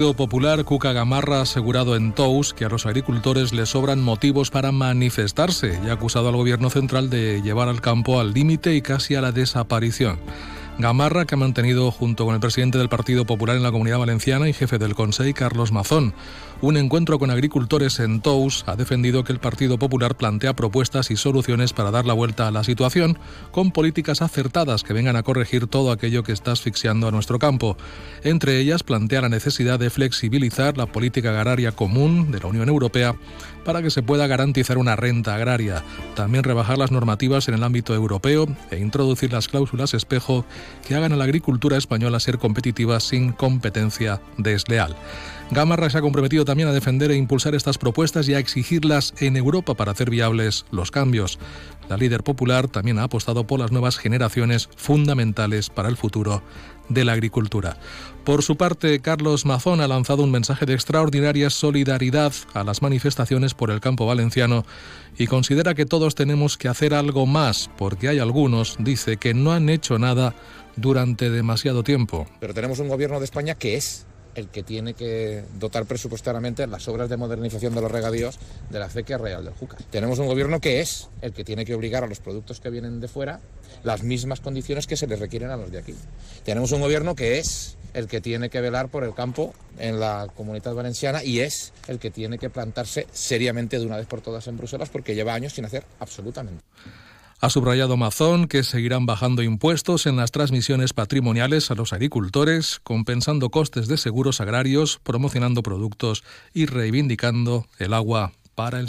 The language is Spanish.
Popular, Cuca Gamarra ha asegurado en Tous que a los agricultores les sobran motivos para manifestarse y ha acusado al gobierno central de llevar al campo al límite y casi a la desaparición. Gamarra, que ha mantenido junto con el presidente del Partido Popular en la Comunidad Valenciana y jefe del Consejo, Carlos Mazón, un encuentro con agricultores en Tous, ha defendido que el Partido Popular plantea propuestas y soluciones para dar la vuelta a la situación, con políticas acertadas que vengan a corregir todo aquello que está asfixiando a nuestro campo. Entre ellas, plantea la necesidad de flexibilizar la política agraria común de la Unión Europea para que se pueda garantizar una renta agraria, también rebajar las normativas en el ámbito europeo e introducir las cláusulas espejo que hagan a la agricultura española ser competitiva sin competencia desleal. Gamarra se ha comprometido también a defender e impulsar estas propuestas y a exigirlas en Europa para hacer viables los cambios. La líder popular también ha apostado por las nuevas generaciones fundamentales para el futuro de la agricultura. Por su parte, Carlos Mazón ha lanzado un mensaje de extraordinaria solidaridad a las manifestaciones por el campo valenciano y considera que todos tenemos que hacer algo más, porque hay algunos, dice, que no han hecho nada durante demasiado tiempo. Pero tenemos un gobierno de España que es el que tiene que dotar presupuestariamente las obras de modernización de los regadíos de la acequia real del Júcar. Tenemos un gobierno que es el que tiene que obligar a los productos que vienen de fuera las mismas condiciones que se les requieren a los de aquí. Tenemos un gobierno que es el que tiene que velar por el campo en la comunidad valenciana y es el que tiene que plantarse seriamente de una vez por todas en Bruselas porque lleva años sin hacer absolutamente. Ha subrayado Mazón que seguirán bajando impuestos en las transmisiones patrimoniales a los agricultores, compensando costes de seguros agrarios, promocionando productos y reivindicando el agua para el sector.